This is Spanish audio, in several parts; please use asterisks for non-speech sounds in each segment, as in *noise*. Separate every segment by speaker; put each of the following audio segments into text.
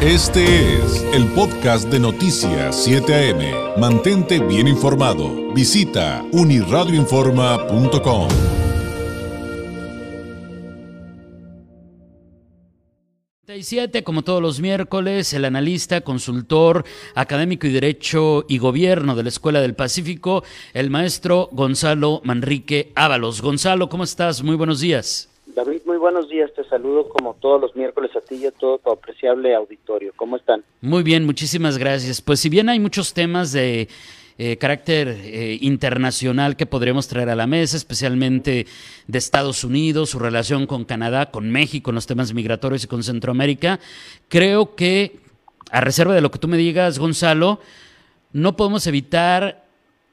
Speaker 1: Este es el podcast de Noticias 7 AM. Mantente bien informado. Visita uniradioinforma.com.
Speaker 2: como todos los miércoles, el analista, consultor, académico y derecho y gobierno de la Escuela del Pacífico, el maestro Gonzalo Manrique Ábalos. Gonzalo, ¿cómo estás? Muy buenos días.
Speaker 3: David, muy buenos días. Te saludo como todos los miércoles a ti y a todo tu apreciable auditorio. ¿Cómo están?
Speaker 2: Muy bien, muchísimas gracias. Pues si bien hay muchos temas de eh, carácter eh, internacional que podríamos traer a la mesa, especialmente de Estados Unidos, su relación con Canadá, con México, en los temas migratorios y con Centroamérica, creo que, a reserva de lo que tú me digas, Gonzalo, no podemos evitar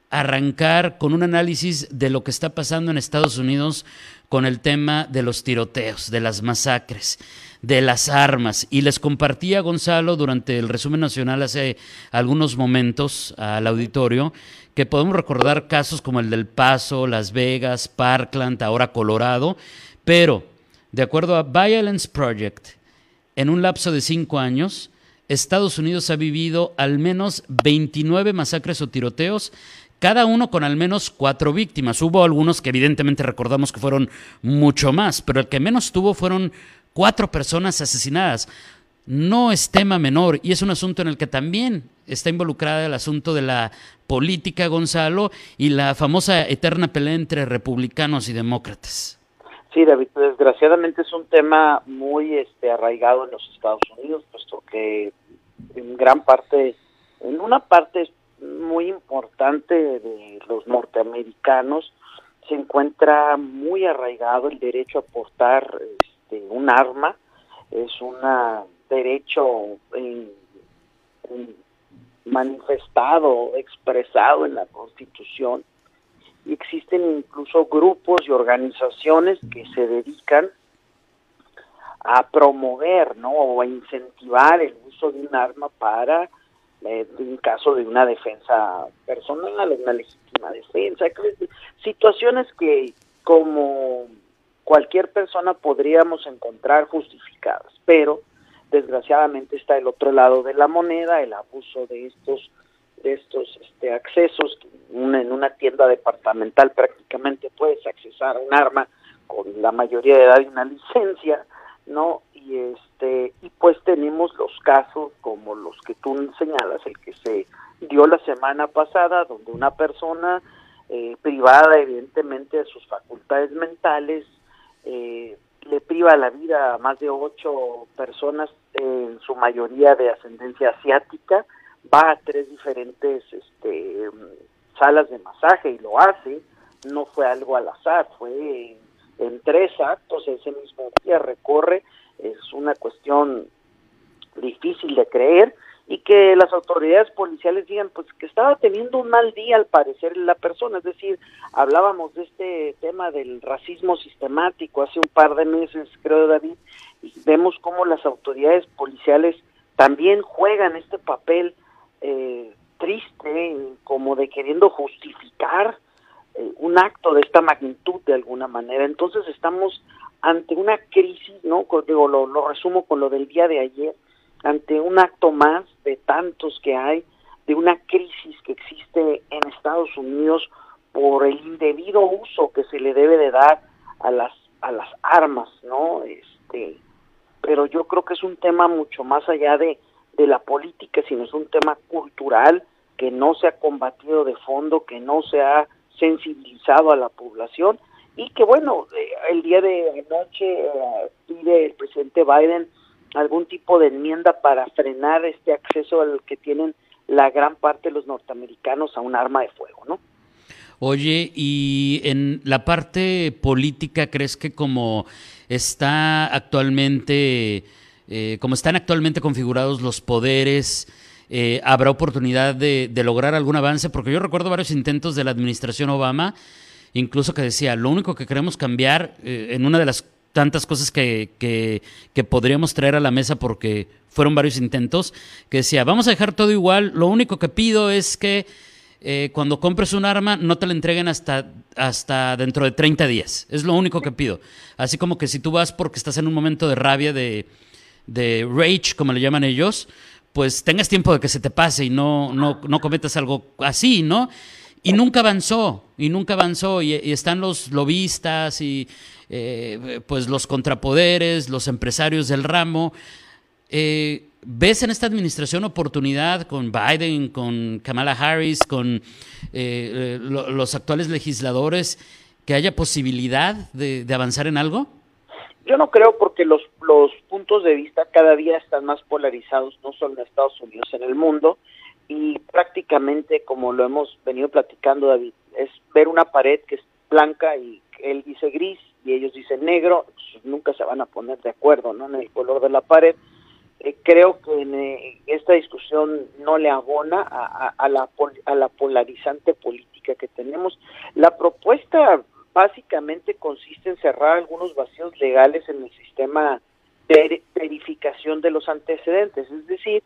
Speaker 2: arrancar con un análisis de lo que está pasando en Estados Unidos con el tema de los tiroteos, de las masacres, de las armas. Y les compartía Gonzalo durante el resumen nacional hace algunos momentos al auditorio que podemos recordar casos como el del Paso, Las Vegas, Parkland, ahora Colorado, pero de acuerdo a Violence Project, en un lapso de cinco años, Estados Unidos ha vivido al menos 29 masacres o tiroteos cada uno con al menos cuatro víctimas. Hubo algunos que evidentemente recordamos que fueron mucho más, pero el que menos tuvo fueron cuatro personas asesinadas. No es tema menor y es un asunto en el que también está involucrada el asunto de la política, Gonzalo, y la famosa eterna pelea entre republicanos y demócratas.
Speaker 3: Sí, David, desgraciadamente es un tema muy este, arraigado en los Estados Unidos, puesto que en gran parte, en una parte muy importante de los norteamericanos se encuentra muy arraigado el derecho a portar este, un arma, es un derecho manifestado, expresado en la Constitución, y existen incluso grupos y organizaciones que se dedican a promover ¿no? o a incentivar el uso de un arma para eh, un caso de una defensa personal, una legítima defensa, situaciones que como cualquier persona podríamos encontrar justificadas, pero desgraciadamente está el otro lado de la moneda, el abuso de estos de estos este, accesos, en una tienda departamental prácticamente puedes accesar un arma con la mayoría de edad y una licencia, ¿no? Y este y pues tenemos los casos como los que tú señalas, el que se dio la semana pasada, donde una persona eh, privada evidentemente de sus facultades mentales eh, le priva la vida a más de ocho personas, en su mayoría de ascendencia asiática, va a tres diferentes este, salas de masaje y lo hace, no fue algo al azar, fue en tres actos ese mismo día, recorre es una cuestión difícil de creer y que las autoridades policiales digan pues que estaba teniendo un mal día al parecer la persona, es decir, hablábamos de este tema del racismo sistemático hace un par de meses, creo David, y vemos cómo las autoridades policiales también juegan este papel eh, triste, como de queriendo justificar eh, un acto de esta magnitud de alguna manera. Entonces estamos ante una crisis, ¿no? Digo, lo, lo resumo con lo del día de ayer, ante un acto más de tantos que hay, de una crisis que existe en Estados Unidos por el indebido uso que se le debe de dar a las a las armas, ¿no? Este, pero yo creo que es un tema mucho más allá de, de la política, sino es un tema cultural que no se ha combatido de fondo, que no se ha sensibilizado a la población y que bueno, eh, el día de anoche eh, pide el presidente Biden algún tipo de enmienda para frenar este acceso al que tienen la gran parte de los norteamericanos a un arma de fuego, ¿no?
Speaker 2: Oye, y en la parte política, ¿crees que como está actualmente, eh, como están actualmente configurados los poderes, habrá oportunidad de, lograr algún avance? Porque yo recuerdo varios intentos de la administración Obama incluso que decía, lo único que queremos cambiar eh, en una de las tantas cosas que, que, podríamos traer a la mesa porque fueron varios intentos, que decía, vamos a dejar todo igual, lo único que pido es que eh, cuando compres un arma no te la entreguen hasta, hasta dentro de 30 días, es lo único que pido. Así como que si tú vas porque estás en un momento de rabia, de, de rage, como le llaman ellos, pues tengas tiempo de que se te pase y no, no, no cometas algo así, ¿no? Y nunca avanzó, y nunca avanzó, y, están los lobistas y eh, pues los contrapoderes, los empresarios del ramo. Eh, ¿Ves en esta administración oportunidad con Biden, con Kamala Harris, con eh, los actuales legisladores, que haya posibilidad de, avanzar en algo?
Speaker 3: Yo no creo porque los, los puntos de vista cada día están más polarizados, no solo en Estados Unidos, en el mundo, y prácticamente, como lo hemos venido platicando, David, es ver una pared que es blanca y él dice gris y ellos dicen negro, nunca se van a poner de acuerdo ¿no? en el color de la pared. Eh, creo que eh, esta discusión no le abona a, a, la, a la polarizante política que tenemos. La propuesta básicamente consiste en cerrar algunos vacíos legales en el sistema de verificación de los antecedentes, es decir,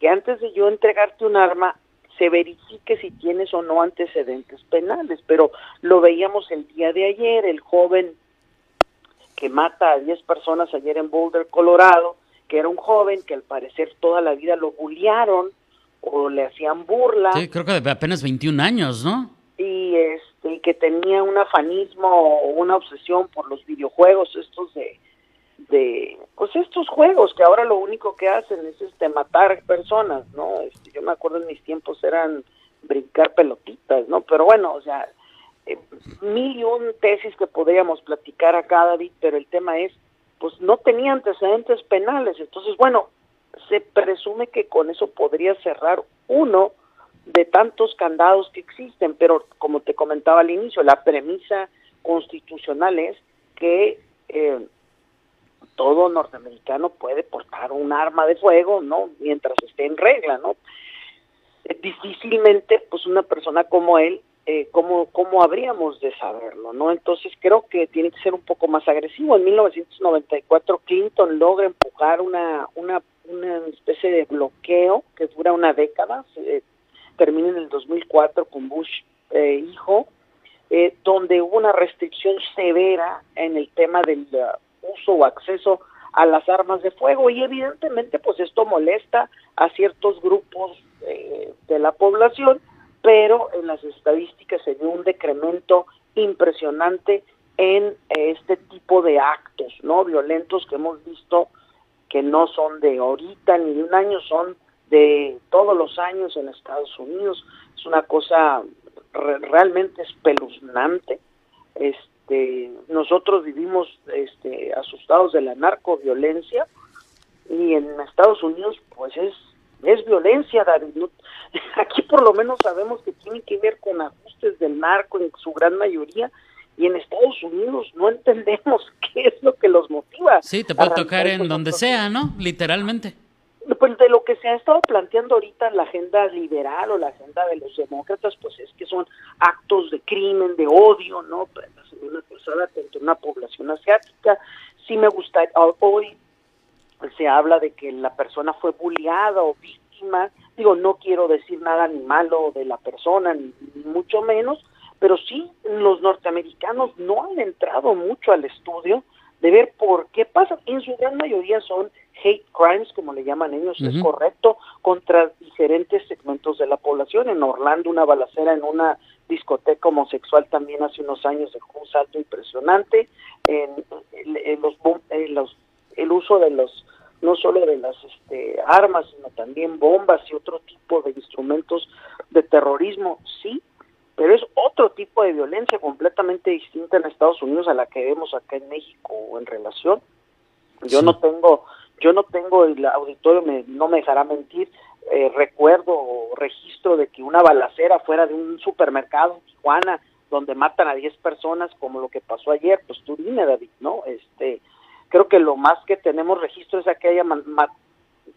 Speaker 3: que antes de yo entregarte un arma se verifique si tienes o no antecedentes penales, pero lo veíamos el día de ayer, el joven que mata a 10 personas ayer en Boulder, Colorado, que era un joven que al parecer toda la vida lo bullearon o le hacían burla.
Speaker 2: Sí, creo que de apenas 21 años, ¿no?
Speaker 3: Y este que tenía un afanismo o una obsesión por los videojuegos estos de de pues estos juegos que ahora lo único que hacen es este matar personas, ¿no? Este, yo me acuerdo en mis tiempos eran brincar pelotitas, ¿no? Pero bueno, o sea, eh, mil y un tesis que podríamos platicar acá, David, pero el tema es, pues no tenía antecedentes penales, entonces bueno, se presume que con eso podría cerrar uno de tantos candados que existen, pero como te comentaba al inicio, la premisa constitucional es que eh, todo norteamericano puede portar un arma de fuego, ¿no? Mientras esté en regla, ¿no? Eh, difícilmente, pues una persona como él, eh, ¿cómo, ¿cómo habríamos de saberlo, no? Entonces creo que tiene que ser un poco más agresivo. En 1994 Clinton logra empujar una, una, una especie de bloqueo que dura una década, se, termina en el 2004 con Bush eh, hijo, eh, donde hubo una restricción severa en el tema del uso o acceso a las armas de fuego y evidentemente pues esto molesta a ciertos grupos eh, de la población, pero en las estadísticas se dio un decremento impresionante en este tipo de actos no violentos que hemos visto que no son de ahorita ni de un año, son de todos los años en Estados Unidos. Es una cosa realmente espeluznante. Este, este, nosotros vivimos este, asustados de la narcoviolencia y en Estados Unidos pues es es violencia, David. *laughs* Aquí por lo menos sabemos que tiene que ver con ajustes del narco en su gran mayoría y en Estados Unidos no entendemos *laughs* qué es lo que los motiva.
Speaker 2: Sí, te puede tocar en donde sea, ¿no? Literalmente.
Speaker 3: Pues de lo que se ha estado planteando ahorita la agenda liberal o la agenda de los demócratas, pues es que son actos de crimen, de odio, ¿no? una persona contra una población asiática. Sí me gusta, hoy se habla de que la persona fue bulliada o víctima. Digo, no quiero decir nada ni malo de la persona, ni, mucho menos, pero sí los norteamericanos no han entrado mucho al estudio de ver por qué pasa. En su gran mayoría son hate crimes, como le llaman ellos, es correcto, contra diferentes segmentos de la población. En Orlando, una balacera en una discoteca homosexual también hace unos años dejó un salto impresionante. En, los, el uso de los no solo de las este, armas sino también bombas y otro tipo de instrumentos de terrorismo sí pero es otro tipo de violencia completamente distinta en Estados Unidos a la que vemos acá en México en relación. Yo no tengo yo no tengo el auditorio me, no me dejará mentir eh, recuerdo o registro de que una balacera fuera de un supermercado en Tijuana donde matan a 10 personas como lo que pasó ayer, pues tú dime David, ¿no? Este, creo que lo más que tenemos registro es aquella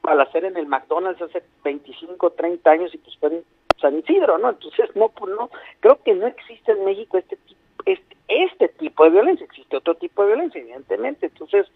Speaker 3: balacera en el McDonald's hace 25, 30 años y pues fue en San Isidro, ¿no? Entonces, no, pues no, creo que no existe en México este, este, este tipo de violencia, existe otro tipo de violencia, evidentemente, entonces,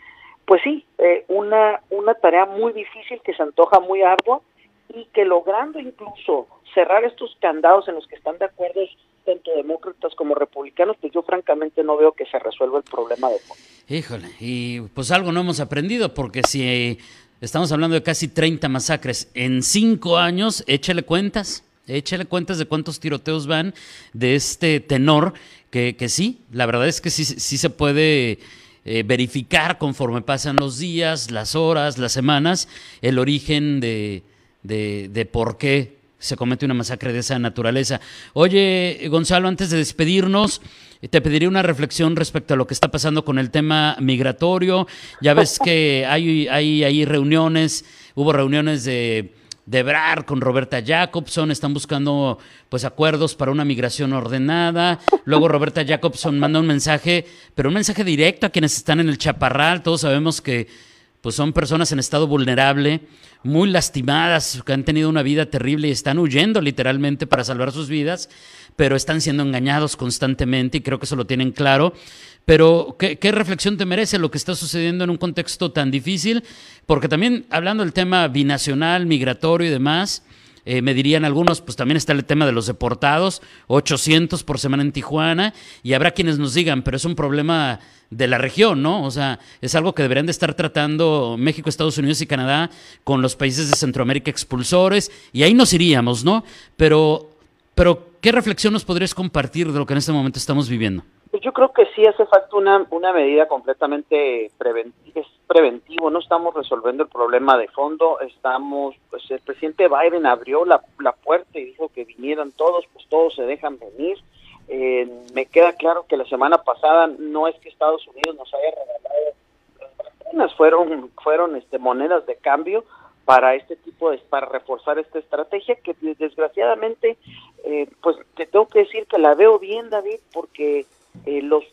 Speaker 3: pues sí, eh, una, una tarea muy difícil que se antoja muy ardua, y que logrando incluso cerrar estos candados en los que están de acuerdo tanto demócratas como republicanos, pues yo francamente no veo que se resuelva el problema de fondo.
Speaker 2: Híjole, y pues algo no hemos aprendido, porque si Estamos hablando de casi 30 masacres. En cinco años, échale cuentas, échale cuentas de cuántos tiroteos van de este tenor, que, que sí, la verdad es que sí, sí se puede eh, verificar conforme pasan los días, las horas, las semanas, el origen de, de, de por qué se comete una masacre de esa naturaleza. Oye, Gonzalo, antes de despedirnos, te pediría una reflexión respecto a lo que está pasando con el tema migratorio. Ya ves que hay, hay, hay reuniones, hubo reuniones de, de Brar con Roberta Jacobson, están buscando pues acuerdos para una migración ordenada. Luego Roberta Jacobson manda un mensaje, pero un mensaje directo a quienes están en el Chaparral. Todos sabemos que pues son personas en estado vulnerable, muy lastimadas, que han tenido una vida terrible y están huyendo literalmente para salvar sus vidas, pero están siendo engañados constantemente y creo que eso lo tienen claro. Pero, ¿qué, ¿qué, reflexión te merece lo que está sucediendo en un contexto tan difícil? Porque también, hablando del tema binacional, migratorio y demás, eh, me dirían algunos, pues también está el tema de los deportados, 800 por semana en Tijuana, y habrá quienes nos digan, pero es un problema de la región, ¿no? O sea, es algo que deberían de estar tratando México, Estados Unidos y Canadá con los países de Centroamérica expulsores, y ahí nos iríamos, ¿no? Pero, pero ¿qué reflexión nos podrías compartir de lo que en este momento estamos viviendo?
Speaker 3: Pues yo creo que sí hace falta una, una medida completamente preventiva, es preventivo, no estamos resolviendo el problema de fondo, estamos, pues el presidente Biden abrió la, la puerta y dijo que vinieran todos, pues todos se dejan venir, eh, me queda claro que la semana pasada no es que Estados Unidos nos haya regalado las vacunas, fueron, fueron este, monedas de cambio para este tipo de, para reforzar esta estrategia que desgraciadamente, eh, pues te tengo que decir que la veo bien, David, porque eh, los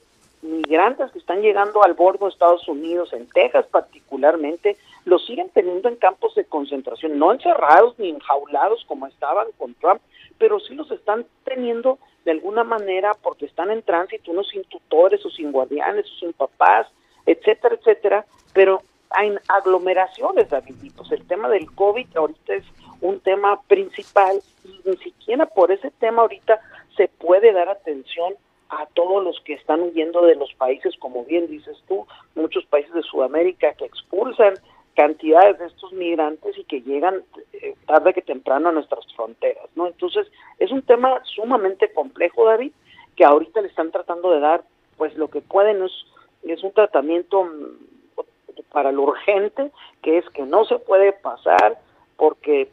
Speaker 3: migrantes que están llegando al bordo de Estados Unidos, en Texas particularmente, los siguen teniendo en campos de concentración, no encerrados ni enjaulados como estaban con Trump, pero sí los están teniendo de alguna manera porque están en tránsito, unos sin tutores o sin guardianes o sin papás, etcétera, etcétera, pero hay aglomeraciones, Daviditos. El tema del COVID ahorita es un tema principal y ni siquiera por ese tema ahorita se puede dar atención a todos los que están huyendo de los países, como bien dices tú, muchos países de Sudamérica que expulsan cantidades de estos migrantes y que llegan eh, tarde que temprano a nuestras fronteras, ¿no? Entonces, es un tema sumamente complejo, David, que ahorita le están tratando de dar, pues lo que pueden es, es un tratamiento mm, para lo urgente, que es que no se puede pasar porque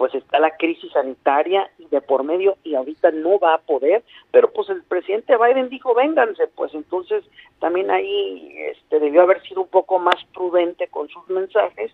Speaker 3: pues está la crisis sanitaria y de por medio y ahorita no va a poder, pero pues el presidente Biden dijo, vénganse, pues entonces también ahí este debió haber sido un poco más prudente con sus mensajes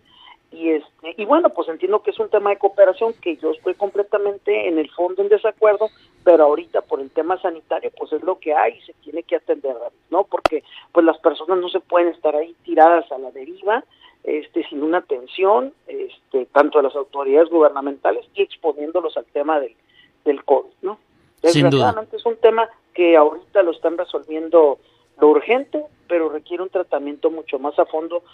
Speaker 3: y este y bueno, pues entiendo que es un tema de cooperación que yo estoy completamente en el fondo en desacuerdo, pero ahorita por el tema sanitario pues es lo que hay y se tiene que atender, ¿no? Porque pues las personas no se pueden estar ahí tiradas a la deriva este, sin una atención este, tanto de las autoridades gubernamentales y exponiéndolos al tema del, del COVID, ¿no? Desgraciadamente es un tema que ahorita lo están resolviendo lo urgente, pero requiere un tratamiento mucho más a fondo,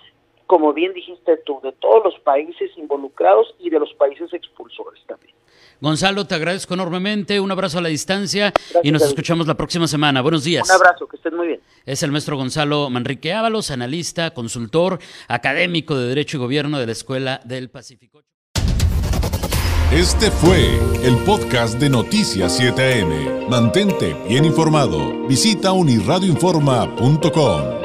Speaker 3: como bien dijiste tú, de todos los países involucrados y de los países expulsores también.
Speaker 2: Gonzalo, te agradezco enormemente, un abrazo a la distancia y nos escuchamos la próxima semana. Buenos días.
Speaker 3: Un abrazo, que estén muy bien.
Speaker 2: Es el maestro Gonzalo Manrique Ábalos, analista, consultor, académico de Derecho y Gobierno de la Escuela del Pacífico.
Speaker 1: Este fue el podcast de Noticias 7am. Mantente bien informado. Visita unirradioinforma.com.